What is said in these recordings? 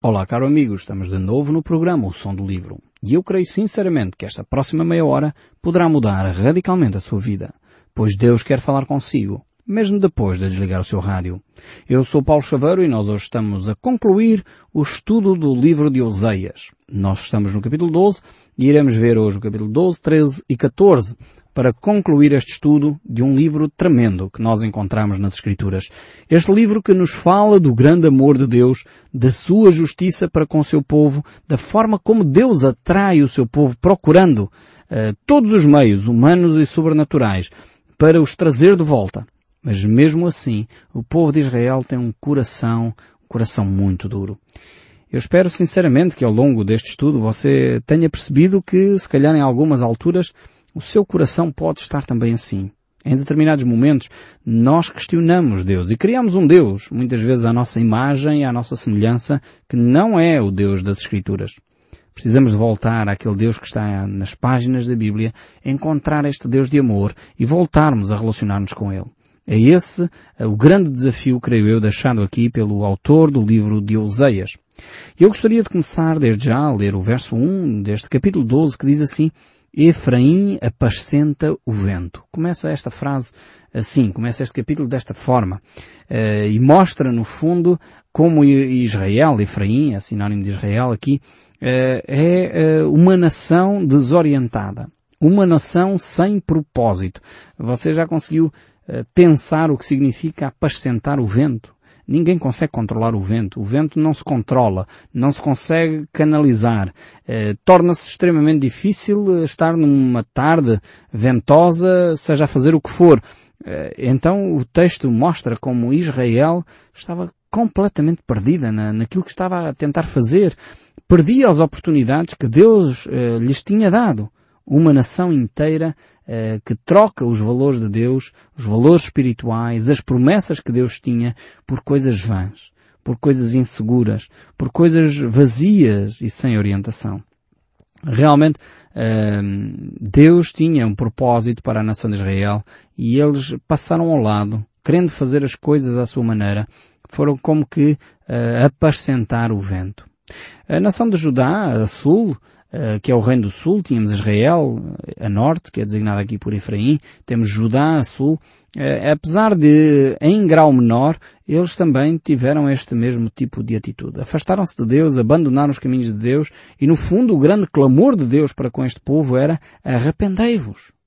Olá, caro amigo, estamos de novo no programa O Som do Livro. E eu creio sinceramente que esta próxima meia hora poderá mudar radicalmente a sua vida, pois Deus quer falar consigo, mesmo depois de desligar o seu rádio. Eu sou Paulo Chaveiro e nós hoje estamos a concluir o estudo do livro de Oseias. Nós estamos no capítulo 12 e iremos ver hoje o capítulo 12, 13 e 14 para concluir este estudo de um livro tremendo que nós encontramos nas Escrituras. Este livro que nos fala do grande amor de Deus, da sua justiça para com o seu povo, da forma como Deus atrai o seu povo procurando uh, todos os meios humanos e sobrenaturais para os trazer de volta. Mas mesmo assim, o povo de Israel tem um coração, um coração muito duro. Eu espero sinceramente que ao longo deste estudo você tenha percebido que, se calhar em algumas alturas, o seu coração pode estar também assim. Em determinados momentos, nós questionamos Deus e criamos um Deus, muitas vezes à nossa imagem e à nossa semelhança, que não é o Deus das Escrituras. Precisamos voltar àquele Deus que está nas páginas da Bíblia, encontrar este Deus de amor e voltarmos a relacionar-nos com Ele. É esse o grande desafio, creio eu, deixado aqui pelo autor do livro de Oseias. Eu gostaria de começar desde já a ler o verso 1 deste capítulo 12 que diz assim Efraim apascenta o vento. Começa esta frase assim, começa este capítulo desta forma. Uh, e mostra, no fundo, como Israel, Efraim, é sinónimo de Israel aqui, uh, é uh, uma nação desorientada. Uma nação sem propósito. Você já conseguiu pensar o que significa apacentar o vento? Ninguém consegue controlar o vento. O vento não se controla, não se consegue canalizar. Eh, Torna-se extremamente difícil estar numa tarde ventosa, seja a fazer o que for. Eh, então o texto mostra como Israel estava completamente perdida na, naquilo que estava a tentar fazer. Perdia as oportunidades que Deus eh, lhes tinha dado uma nação inteira eh, que troca os valores de Deus, os valores espirituais, as promessas que Deus tinha por coisas vãs, por coisas inseguras, por coisas vazias e sem orientação. Realmente, eh, Deus tinha um propósito para a nação de Israel e eles passaram ao lado, querendo fazer as coisas à sua maneira, foram como que uh, apacentar o vento. A nação de Judá, a sul, eh, que é o reino do sul, tínhamos Israel eh, a norte, que é designado aqui por Efraim, temos Judá a sul, uh, apesar de, em grau menor, eles também tiveram este mesmo tipo de atitude. Afastaram-se de Deus, abandonaram os caminhos de Deus, e no fundo o grande clamor de Deus para com este povo era arrependei-vos.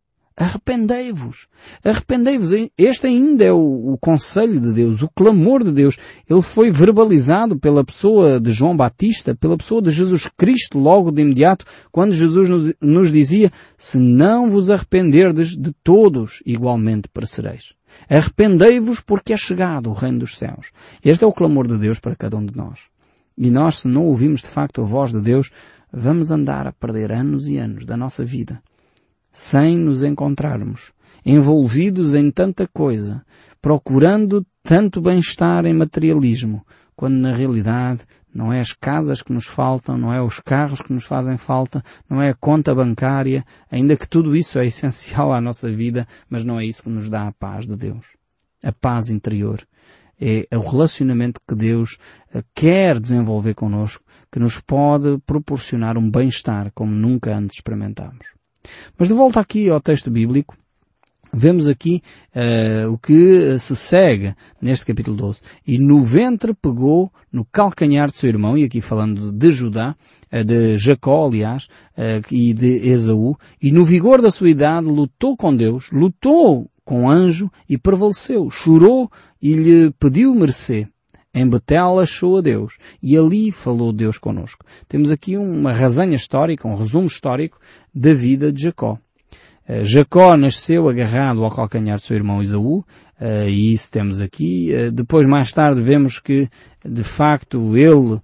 Arrependei-vos. Arrependei-vos. Este ainda é o, o, conselho de Deus, o clamor de Deus. Ele foi verbalizado pela pessoa de João Batista, pela pessoa de Jesus Cristo logo de imediato, quando Jesus nos, nos dizia, se não vos arrependerdes de todos, igualmente perecereis. Arrependei-vos porque é chegado o reino dos céus. Este é o clamor de Deus para cada um de nós. E nós, se não ouvimos de facto a voz de Deus, vamos andar a perder anos e anos da nossa vida sem nos encontrarmos, envolvidos em tanta coisa, procurando tanto bem-estar em materialismo, quando na realidade não é as casas que nos faltam, não é os carros que nos fazem falta, não é a conta bancária, ainda que tudo isso é essencial à nossa vida, mas não é isso que nos dá a paz de Deus. A paz interior. É o relacionamento que Deus quer desenvolver connosco, que nos pode proporcionar um bem-estar como nunca antes experimentamos. Mas de volta aqui ao texto bíblico, vemos aqui uh, o que se segue neste capítulo 12. E no ventre pegou no calcanhar de seu irmão, e aqui falando de Judá, uh, de Jacó, aliás, uh, e de Esaú, e no vigor da sua idade lutou com Deus, lutou com anjo e prevaleceu, chorou e lhe pediu mercê. Em Betel achou a Deus e ali falou Deus conosco. Temos aqui uma resenha histórica, um resumo histórico da vida de Jacó. Uh, Jacó nasceu agarrado ao calcanhar do seu irmão Isaú, uh, e isso temos aqui. Uh, depois, mais tarde, vemos que, de facto, ele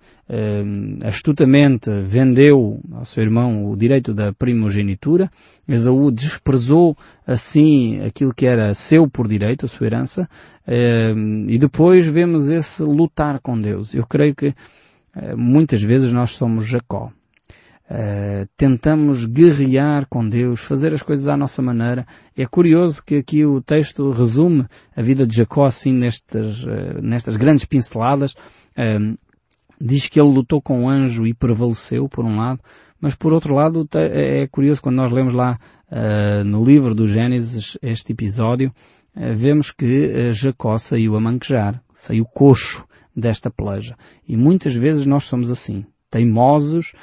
astutamente vendeu ao seu irmão o direito da primogenitura. Esaú desprezou, assim, aquilo que era seu por direito, a sua herança, e depois vemos esse lutar com Deus. Eu creio que muitas vezes nós somos Jacó. Uh, tentamos guerrear com Deus, fazer as coisas à nossa maneira. É curioso que aqui o texto resume a vida de Jacó assim nestas, uh, nestas grandes pinceladas. Uh, diz que ele lutou com o anjo e prevaleceu, por um lado, mas por outro lado é, é curioso quando nós lemos lá no livro do Gênesis este episódio, vemos que Jacó saiu a manquejar, saiu coxo desta peleja. E muitas vezes nós somos assim, teimosos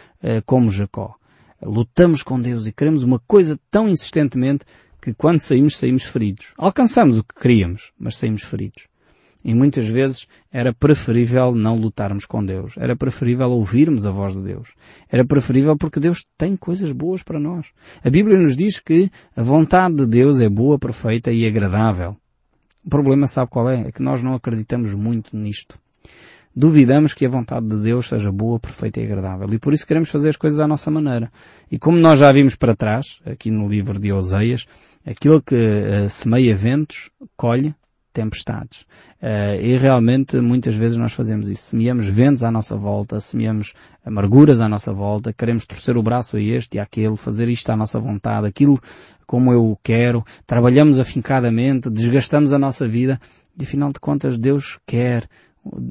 como Jacó. Lutamos com Deus e queremos uma coisa tão insistentemente que quando saímos, saímos feridos. Alcançamos o que queríamos, mas saímos feridos. E muitas vezes era preferível não lutarmos com Deus. Era preferível ouvirmos a voz de Deus. Era preferível porque Deus tem coisas boas para nós. A Bíblia nos diz que a vontade de Deus é boa, perfeita e agradável. O problema sabe qual é? É que nós não acreditamos muito nisto. Duvidamos que a vontade de Deus seja boa, perfeita e agradável. E por isso queremos fazer as coisas à nossa maneira. E como nós já vimos para trás, aqui no livro de Oseias, aquilo que uh, semeia ventos, colhe tempestades. Uh, e realmente muitas vezes nós fazemos isso. Semeamos ventos à nossa volta, semeamos amarguras à nossa volta, queremos torcer o braço a este e àquele, fazer isto à nossa vontade, aquilo como eu quero, trabalhamos afincadamente, desgastamos a nossa vida e afinal de contas Deus quer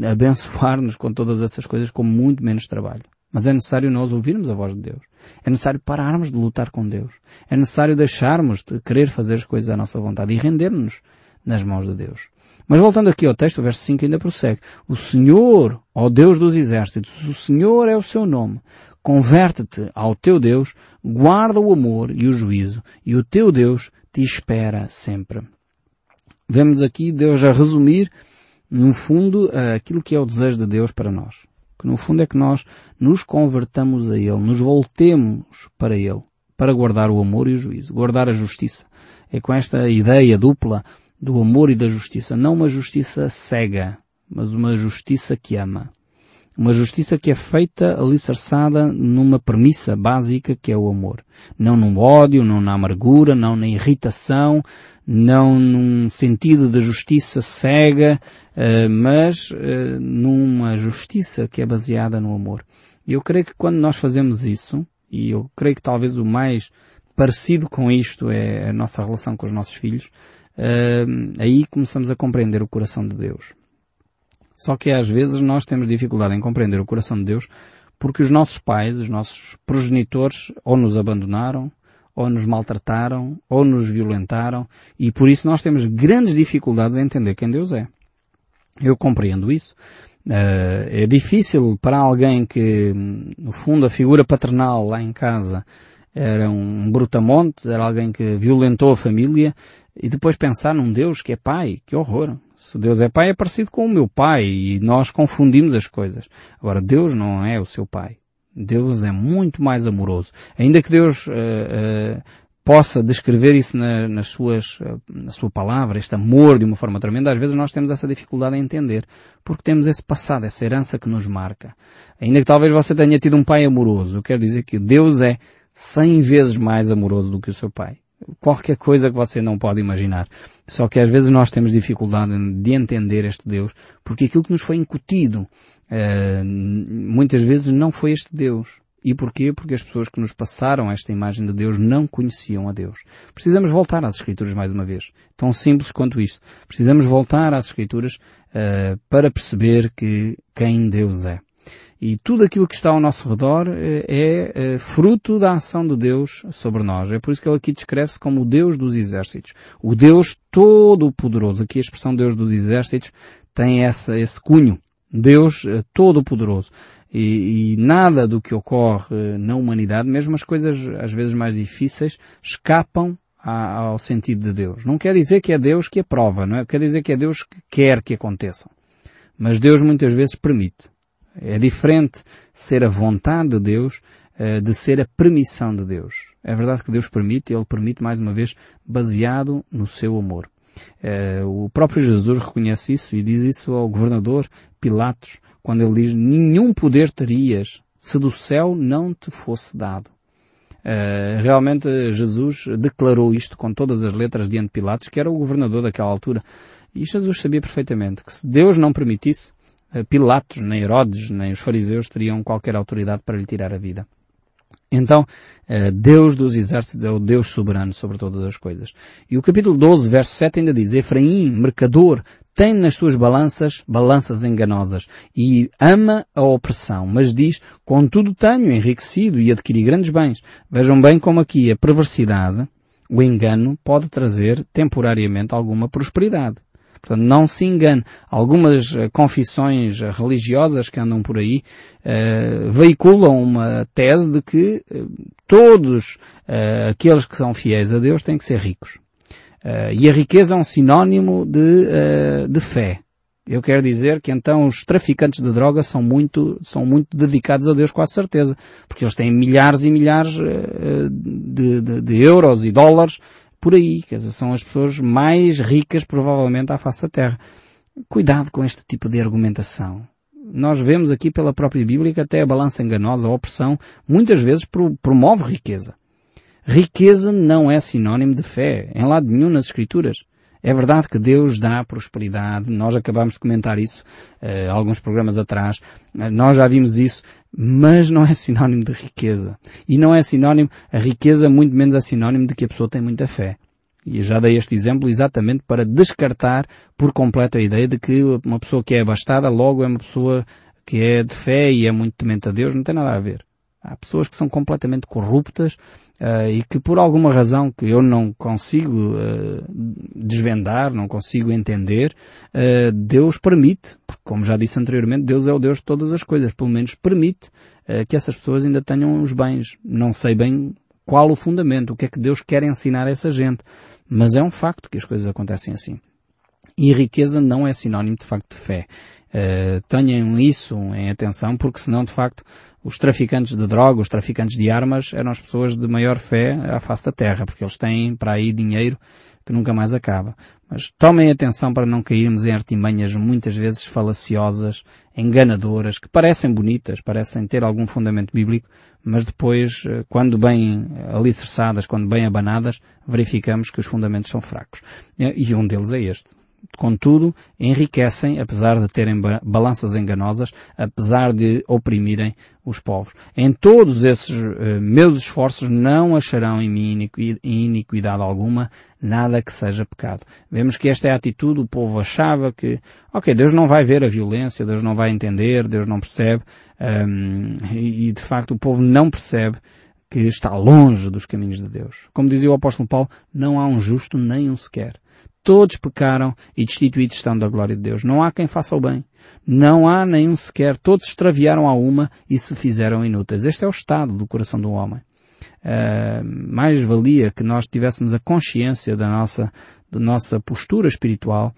abençoar-nos com todas essas coisas com muito menos trabalho. Mas é necessário nós ouvirmos a voz de Deus. É necessário pararmos de lutar com Deus. É necessário deixarmos de querer fazer as coisas à nossa vontade e render-nos nas mãos de Deus. Mas voltando aqui ao texto, o verso 5 ainda prossegue. O Senhor, ó Deus dos exércitos, o Senhor é o seu nome. Converte-te ao teu Deus, guarda o amor e o juízo, e o teu Deus te espera sempre. Vemos aqui Deus a resumir, no fundo, aquilo que é o desejo de Deus para nós. Que no fundo é que nós nos convertamos a Ele, nos voltemos para Ele, para guardar o amor e o juízo, guardar a justiça. É com esta ideia dupla do amor e da justiça. Não uma justiça cega, mas uma justiça que ama. Uma justiça que é feita alicerçada numa premissa básica que é o amor. Não no ódio, não na amargura, não na irritação, não num sentido de justiça cega, eh, mas eh, numa justiça que é baseada no amor. E eu creio que quando nós fazemos isso, e eu creio que talvez o mais parecido com isto é a nossa relação com os nossos filhos, uh, aí começamos a compreender o coração de Deus. Só que às vezes nós temos dificuldade em compreender o coração de Deus porque os nossos pais, os nossos progenitores, ou nos abandonaram, ou nos maltrataram, ou nos violentaram, e por isso nós temos grandes dificuldades em entender quem Deus é. Eu compreendo isso. Uh, é difícil para alguém que, no fundo, a figura paternal lá em casa era um brutamonte, era alguém que violentou a família, e depois pensar num Deus que é pai, que horror. Se Deus é pai é parecido com o meu pai e nós confundimos as coisas. Agora, Deus não é o seu pai. Deus é muito mais amoroso. Ainda que Deus uh, uh, possa descrever isso na, nas suas, uh, na sua palavra, este amor de uma forma tremenda, às vezes nós temos essa dificuldade em entender, porque temos esse passado, essa herança que nos marca. Ainda que talvez você tenha tido um pai amoroso, eu quero dizer que Deus é cem vezes mais amoroso do que o seu pai qualquer coisa que você não pode imaginar. Só que às vezes nós temos dificuldade de entender este Deus, porque aquilo que nos foi incutido uh, muitas vezes não foi este Deus. E porquê? Porque as pessoas que nos passaram esta imagem de Deus não conheciam a Deus. Precisamos voltar às Escrituras mais uma vez. Tão simples quanto isso. Precisamos voltar às Escrituras uh, para perceber que quem Deus é. E tudo aquilo que está ao nosso redor eh, é, é fruto da ação de Deus sobre nós. É por isso que ele aqui descreve-se como o Deus dos exércitos. O Deus todo-poderoso. Aqui a expressão Deus dos exércitos tem essa, esse cunho. Deus eh, todo-poderoso. E, e, nada do que ocorre na humanidade, mesmo as coisas às vezes mais difíceis, escapam ao sentido de Deus. Não quer dizer que é Deus que aprova, não é? Quer dizer que é Deus que quer que aconteçam. Mas Deus muitas vezes permite. É diferente ser a vontade de Deus eh, de ser a permissão de Deus. É verdade que Deus permite, Ele permite mais uma vez baseado no seu amor. Eh, o próprio Jesus reconhece isso e diz isso ao governador Pilatos quando ele diz nenhum poder terias se do céu não te fosse dado. Uh, realmente Jesus declarou isto com todas as letras diante de Pilatos, que era o governador daquela altura. E Jesus sabia perfeitamente que se Deus não permitisse, Pilatos, nem Herodes, nem os fariseus teriam qualquer autoridade para lhe tirar a vida. Então, eh, Deus dos exércitos é o Deus soberano sobre todas as coisas. E o capítulo 12, verso 7 ainda diz, Efraim, mercador, tem nas suas balanças balanças enganosas e ama a opressão, mas diz, contudo tenho enriquecido e adquiri grandes bens. Vejam bem como aqui a perversidade, o engano, pode trazer temporariamente alguma prosperidade. Portanto, não se engane. Algumas eh, confissões religiosas que andam por aí uh, veiculam uma tese de que uh, todos uh, aqueles que são fiéis a Deus têm que ser ricos. e a riqueza é um sinónimo de, de fé. Eu quero dizer que então os traficantes de drogas são muito, são muito dedicados a Deus com a certeza. Porque eles têm milhares e milhares de, de, de euros e dólares por aí. Quer dizer, são as pessoas mais ricas provavelmente à face da Terra. Cuidado com este tipo de argumentação. Nós vemos aqui pela própria Bíblia que até a balança enganosa, a opressão, muitas vezes promove riqueza. Riqueza não é sinónimo de fé, em lado nenhum nas Escrituras. É verdade que Deus dá prosperidade, nós acabamos de comentar isso uh, alguns programas atrás, uh, nós já vimos isso, mas não é sinónimo de riqueza. E não é sinónimo, a riqueza muito menos é sinónimo de que a pessoa tem muita fé. E já dei este exemplo exatamente para descartar por completo a ideia de que uma pessoa que é abastada logo é uma pessoa que é de fé e é muito temente a Deus, não tem nada a ver. Há pessoas que são completamente corruptas uh, e que por alguma razão que eu não consigo uh, desvendar, não consigo entender, uh, Deus permite, porque como já disse anteriormente, Deus é o Deus de todas as coisas, pelo menos permite que essas pessoas ainda tenham os bens. Não sei bem qual o fundamento, o que é que Deus quer ensinar a essa gente, mas é um facto que as coisas acontecem assim. E riqueza não é sinónimo de facto de fé. Uh, tenham isso em atenção, porque senão, de facto, os traficantes de droga, os traficantes de armas, eram as pessoas de maior fé à face da terra, porque eles têm para aí dinheiro que nunca mais acaba. Mas tomem atenção para não cairmos em artimanhas muitas vezes falaciosas, enganadoras, que parecem bonitas, parecem ter algum fundamento bíblico, mas depois, eh, quando bem alicerçadas, quando bem abanadas, verificamos que os fundamentos são fracos. E um deles é este contudo, enriquecem, apesar de terem balanças enganosas, apesar de oprimirem os povos. Em todos esses uh, meus esforços não acharão em mim iniquidade alguma, nada que seja pecado. Vemos que esta é a atitude, o povo achava que, ok, Deus não vai ver a violência, Deus não vai entender, Deus não percebe, um, e, e de facto o povo não percebe que está longe dos caminhos de Deus. Como dizia o apóstolo Paulo, não há um justo nem um sequer. Todos pecaram e destituídos estão da glória de Deus. Não há quem faça o bem. Não há nenhum sequer. Todos extraviaram a uma e se fizeram inúteis. Este é o estado do coração do homem. Uh, mais valia que nós tivéssemos a consciência da nossa, da nossa postura espiritual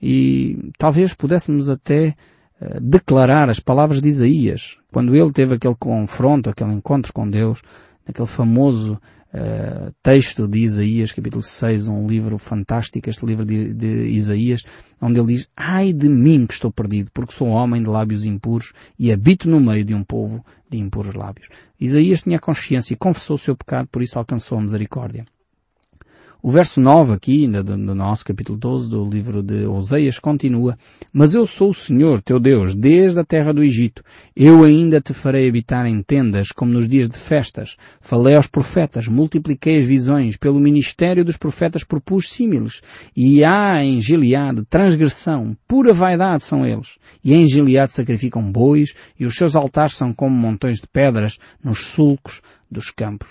e talvez pudéssemos até uh, declarar as palavras de Isaías, quando ele teve aquele confronto, aquele encontro com Deus, aquele famoso uh, texto de Isaías, capítulo 6, um livro fantástico, este livro de, de, Isaías, onde ele diz, ai de mim que estou perdido, porque sou homem de lábios impuros e habito no meio de um povo de impuros lábios. Isaías tinha consciência e confessou o seu pecado, por isso alcançou a misericórdia. O verso 9 aqui, no nosso capítulo 12 do livro de Oseias, continua, Mas eu sou o Senhor, teu Deus, desde a terra do Egito. Eu ainda te farei habitar em tendas, como nos dias de festas. Falei aos profetas, multipliquei as visões, pelo ministério dos profetas propus símiles. E há em Gileade transgressão, pura vaidade são eles. E em Gileade sacrificam bois, e os seus altares são como montões de pedras nos sulcos dos campos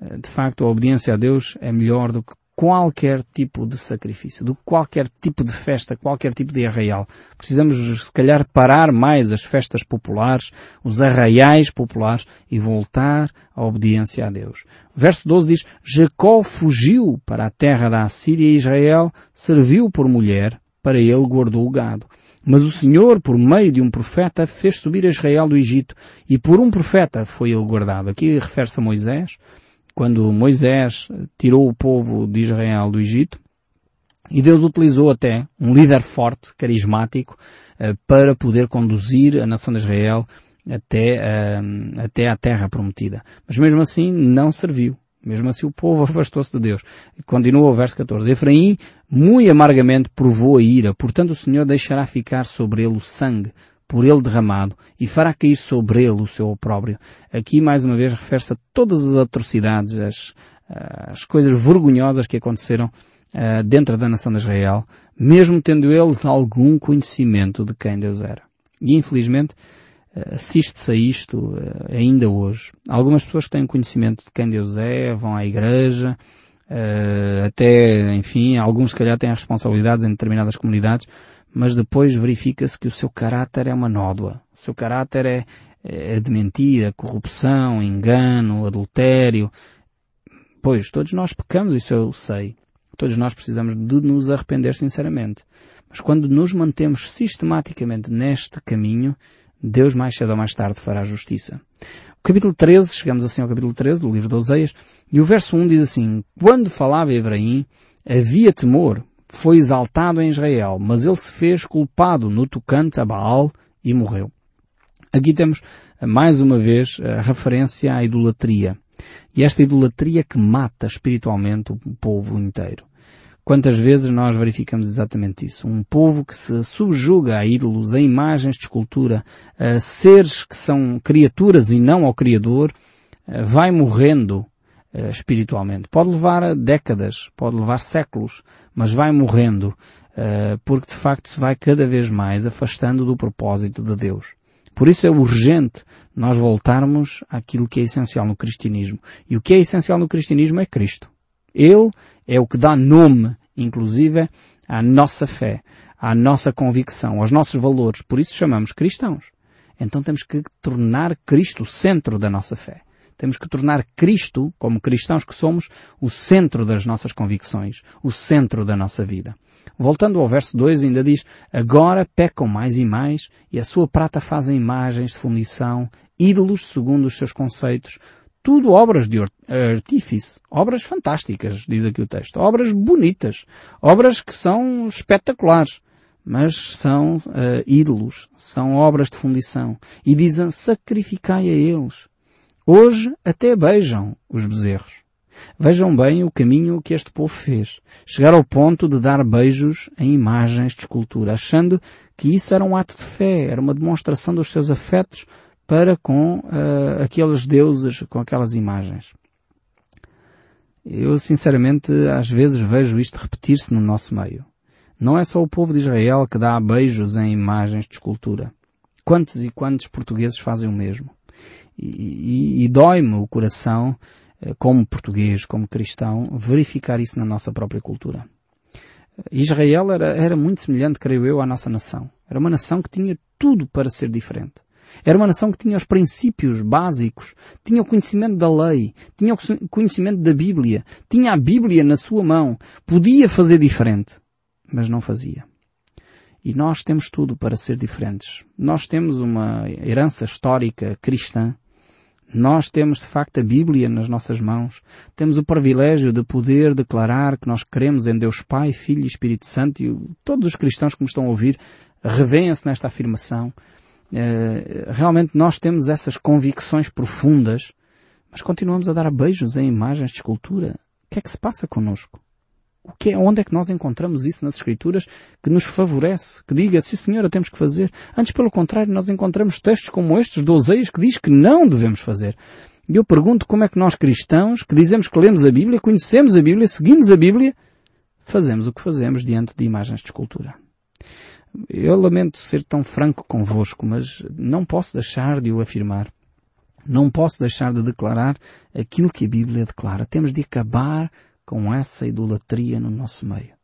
de facto, a obediência a Deus é melhor do que qualquer tipo de sacrifício, de qualquer tipo de festa, qualquer tipo de arraial. Precisamos, se calhar, parar mais as festas populares, os arraiais populares e voltar à obediência a Deus. Verso 12 diz, Jacó fugiu para a terra da Assíria e Israel serviu por mulher, para ele guardou o gado. Mas o Senhor, por meio de um profeta, fez subir Israel do Egito, e por um profeta foi ele guardado. Aqui refere-se a Moisés, quando Moisés tirou o povo de Israel do Egito, e Deus utilizou até um líder forte, carismático, eh, para poder conduzir a nação de Israel até, eh, até a terra prometida. Mas mesmo assim não serviu. Mesmo assim o povo afastou-se de Deus. Continua o verso 14. Efraim muito amargamente provou a ira, portanto o Senhor deixará ficar sobre ele o sangue por ele derramado e fará cair sobre ele o seu opróbrio. Aqui mais uma vez refere-se a todas as atrocidades, as, as coisas vergonhosas que aconteceram uh, dentro da nação de Israel, mesmo tendo eles algum conhecimento de quem Deus era. E infelizmente, uh, assiste-se a isto uh, ainda hoje. Algumas pessoas que têm conhecimento de quem Deus é, vão à igreja, até, enfim, alguns se calhar têm responsabilidades em determinadas comunidades, mas depois verifica-se que o seu caráter é uma nódoa. O seu caráter é, é de mentira, corrupção, engano, adultério. Pois, todos nós pecamos, isso eu sei. Todos nós precisamos de nos arrepender sinceramente. Mas quando nos mantemos sistematicamente neste caminho, Deus mais cedo ou mais tarde fará justiça. O capítulo 13, chegamos assim ao capítulo 13 do livro de Oseias, e o verso 1 diz assim, Quando falava Efraim, havia temor, foi exaltado em Israel, mas ele se fez culpado no tocante a Baal e morreu. Aqui temos mais uma vez a referência à idolatria. E esta idolatria que mata espiritualmente o povo inteiro. Quantas vezes nós verificamos exatamente isso? Um povo que se subjuga a ídolos, a imagens de escultura, a seres que são criaturas e não ao Criador, eh, vai morrendo eh, espiritualmente. Pode levar décadas, pode levar séculos, mas vai morrendo, eh, porque de facto se vai cada vez mais afastando do propósito de Deus. Por isso é urgente nós voltarmos àquilo que é essencial no cristianismo. E o que é essencial no cristianismo é Cristo. Ele é o que dá nome, inclusive, à nossa fé, à nossa convicção, aos nossos valores. Por isso chamamos cristãos. Então temos que tornar Cristo o centro da nossa fé. Temos que tornar Cristo, como cristãos que somos, o centro das nossas convicções, o centro da nossa vida. Voltando ao verso 2 ainda diz, agora pecam mais e mais, e a sua prata fazem imagens de fundição, ídolos segundo os seus conceitos, tudo obras de artífice, obras fantásticas, diz aqui o texto, obras bonitas, obras que são espetaculares, mas são uh, ídolos, são obras de fundição. E dizem, sacrificai a eles. Hoje até beijam os bezerros. Vejam bem o caminho que este povo fez. Chegar ao ponto de dar beijos em imagens de escultura, achando que isso era um ato de fé, era uma demonstração dos seus afetos para com uh, aqueles deuses, com aquelas imagens. Eu sinceramente às vezes vejo isto repetir-se no nosso meio. Não é só o povo de Israel que dá beijos em imagens de escultura. Quantos e quantos portugueses fazem o mesmo? E, e, dói-me o coração, eh, como português, como cristão, verificar isso na nossa própria cultura. Israel era, era muito semelhante, creio eu, à nossa nação. Era uma nação que tinha tudo para ser diferente. Era uma nação que tinha os princípios básicos, tinha o conhecimento da lei, tinha o conhecimento da Bíblia, tinha a Bíblia na sua mão, podia fazer diferente, mas não fazia. E nós temos tudo para ser diferentes. Nós temos uma herança histórica cristã nós temos de facto a Bíblia nas nossas mãos. Temos o privilégio de poder declarar que nós cremos em Deus Pai, Filho e Espírito Santo e todos os cristãos que me estão a ouvir revêem-se nesta afirmação. Eh, realmente nós temos essas convicções profundas, mas continuamos a dar beijos em imagens de escultura. O que é que se passa connosco? O que é, onde é que nós encontramos isso nas Escrituras que nos favorece, que diga, sim senhora, temos que fazer. Antes, pelo contrário, nós encontramos textos como estes do Oseias que diz que não devemos fazer. E eu pergunto como é que nós cristãos, que dizemos que lemos a Bíblia, conhecemos a Bíblia, seguimos a Bíblia, fazemos o que fazemos diante de imagens de escultura. Eu lamento ser tão franco convosco, mas não posso deixar de o afirmar. Não posso deixar de declarar aquilo que a Bíblia declara. Temos de acabar com essa idolatria no nosso meio.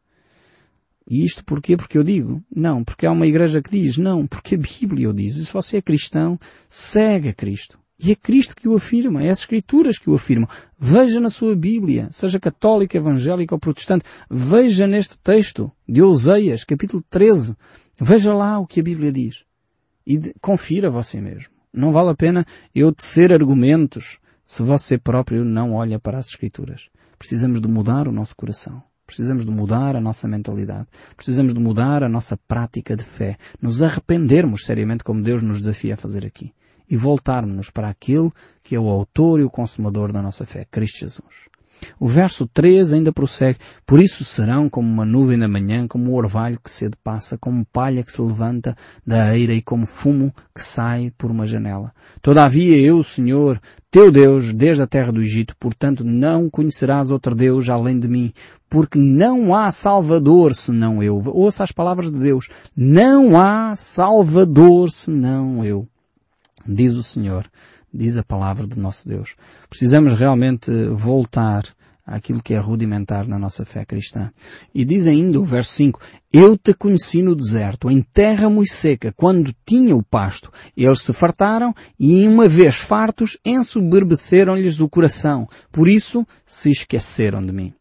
E isto porquê? Porque eu digo? Não, porque há uma igreja que diz? Não, porque a Bíblia o diz. E se você é cristão, segue a Cristo. E é Cristo que o afirma, é as Escrituras que o afirmam. Veja na sua Bíblia, seja católica, evangélica ou protestante, veja neste texto de Oseias, capítulo 13. Veja lá o que a Bíblia diz. E confira você mesmo. Não vale a pena eu tecer argumentos se você próprio não olha para as Escrituras. Precisamos de mudar o nosso coração. Precisamos de mudar a nossa mentalidade. Precisamos de mudar a nossa prática de fé. Nos arrependermos seriamente como Deus nos desafia a fazer aqui. E voltarmos para aquele que é o autor e o consumador da nossa fé, Cristo Jesus. O verso 3 ainda prossegue, por isso serão como uma nuvem da manhã, como um orvalho que cedo passa, como palha que se levanta da eira e como fumo que sai por uma janela. Todavia eu, Senhor, teu Deus desde a terra do Egito, portanto não conhecerás outro Deus além de mim, porque não há Salvador senão eu. Ouça as palavras de Deus. Não há Salvador senão eu. Diz o Senhor, diz a palavra do nosso Deus. Precisamos realmente voltar àquilo que é rudimentar na nossa fé cristã. E diz ainda o verso 5, Eu te conheci no deserto, em terra muito seca, quando tinha o pasto. Eles se fartaram e, uma vez fartos, ensoberbeceram-lhes o coração. Por isso se esqueceram de mim.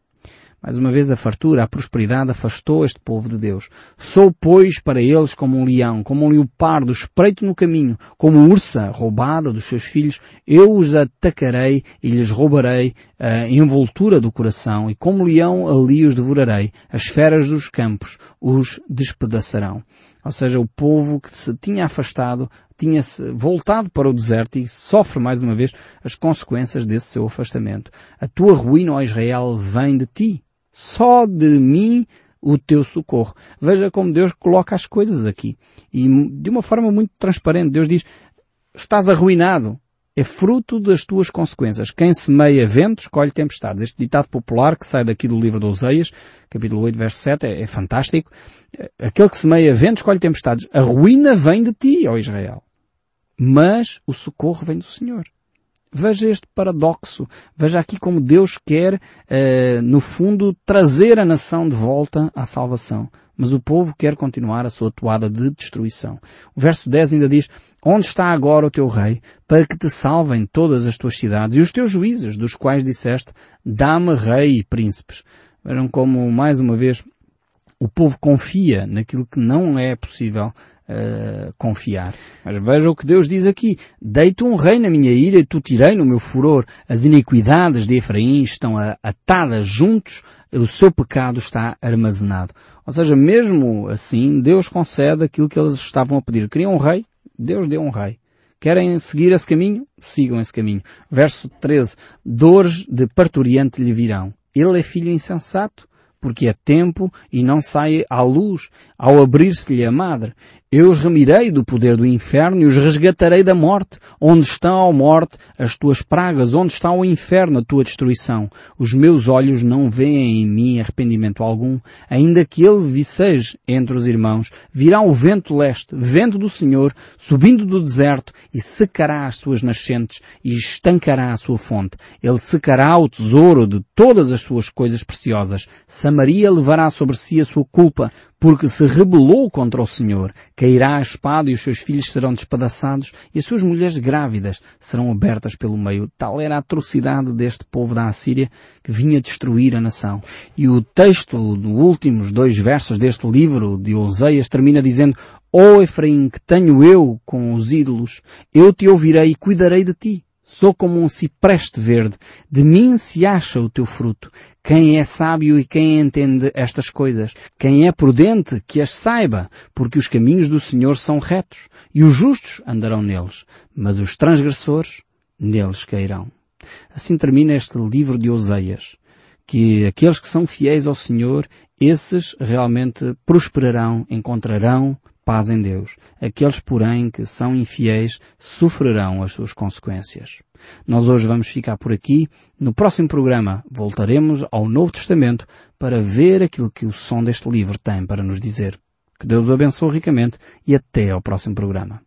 Mais uma vez a fartura, a prosperidade afastou este povo de Deus. Sou, pois, para eles como um leão, como um leopardo espreito no caminho, como ursa roubada dos seus filhos. Eu os atacarei e lhes roubarei a envoltura do coração, e como leão ali os devorarei. As feras dos campos os despedaçarão. Ou seja, o povo que se tinha afastado tinha-se voltado para o deserto e sofre mais uma vez as consequências desse seu afastamento. A tua ruína, ó Israel, vem de ti só de mim o teu socorro. Veja como Deus coloca as coisas aqui. E de uma forma muito transparente. Deus diz, estás arruinado. É fruto das tuas consequências. Quem semeia ventos, colhe tempestades. Este ditado popular que sai daqui do livro de Oseias, capítulo 8, verso 7, é, é fantástico. Aquele que semeia ventos, colhe tempestades. A ruína vem de ti, ó Israel. Mas o socorro vem do Senhor. Veja este paradoxo. Veja aqui como Deus quer, eh, no fundo, trazer a nação de volta à salvação. Mas o povo quer continuar a sua toada de destruição. O verso 10 ainda diz, Onde está agora o teu rei, para que te salvem todas as tuas cidades e os teus juízes, dos quais disseste, dá-me rei e príncipes. Vejam como, mais uma vez, o povo confia naquilo que não é possível uh, confiar. Mas veja o que Deus diz aqui. Deito um rei na minha ira e tu tirei no meu furor. As iniquidades de Efraim estão atadas juntos, o seu pecado está armazenado. Ou seja, mesmo assim, Deus concede aquilo que eles estavam a pedir. Queriam um rei? Deus deu um rei. Querem seguir esse caminho? Sigam esse caminho. Verso 13. Dores de parturiente lhe virão. Ele é filho insensato, porque é tempo e não sai à luz ao abrir-se-lhe a madre. Eu os remirei do poder do inferno e os resgatarei da morte. Onde estão, a morte, as tuas pragas? Onde está o inferno, a tua destruição? Os meus olhos não veem em mim arrependimento algum. Ainda que ele viceje entre os irmãos, virá o vento leste, vento do Senhor, subindo do deserto e secará as suas nascentes e estancará a sua fonte. Ele secará o tesouro de todas as suas coisas preciosas. Samaria levará sobre si a sua culpa, porque se rebelou contra o Senhor, cairá a espada e os seus filhos serão despedaçados e as suas mulheres grávidas serão abertas pelo meio. Tal era a atrocidade deste povo da Assíria que vinha destruir a nação. E o texto dos últimos dois versos deste livro de Oseias termina dizendo Ó oh, Efraim, que tenho eu com os ídolos, eu te ouvirei e cuidarei de ti. Sou como um cipreste verde. De mim se acha o teu fruto. Quem é sábio e quem entende estas coisas? Quem é prudente, que as saiba, porque os caminhos do Senhor são retos, e os justos andarão neles, mas os transgressores neles cairão. Assim termina este livro de Oseias, que aqueles que são fiéis ao Senhor, esses realmente prosperarão, encontrarão paz em Deus. Aqueles, porém, que são infiéis sofrerão as suas consequências. Nós hoje vamos ficar por aqui. No próximo programa voltaremos ao Novo Testamento para ver aquilo que o som deste livro tem para nos dizer. Que Deus o abençoe ricamente e até ao próximo programa.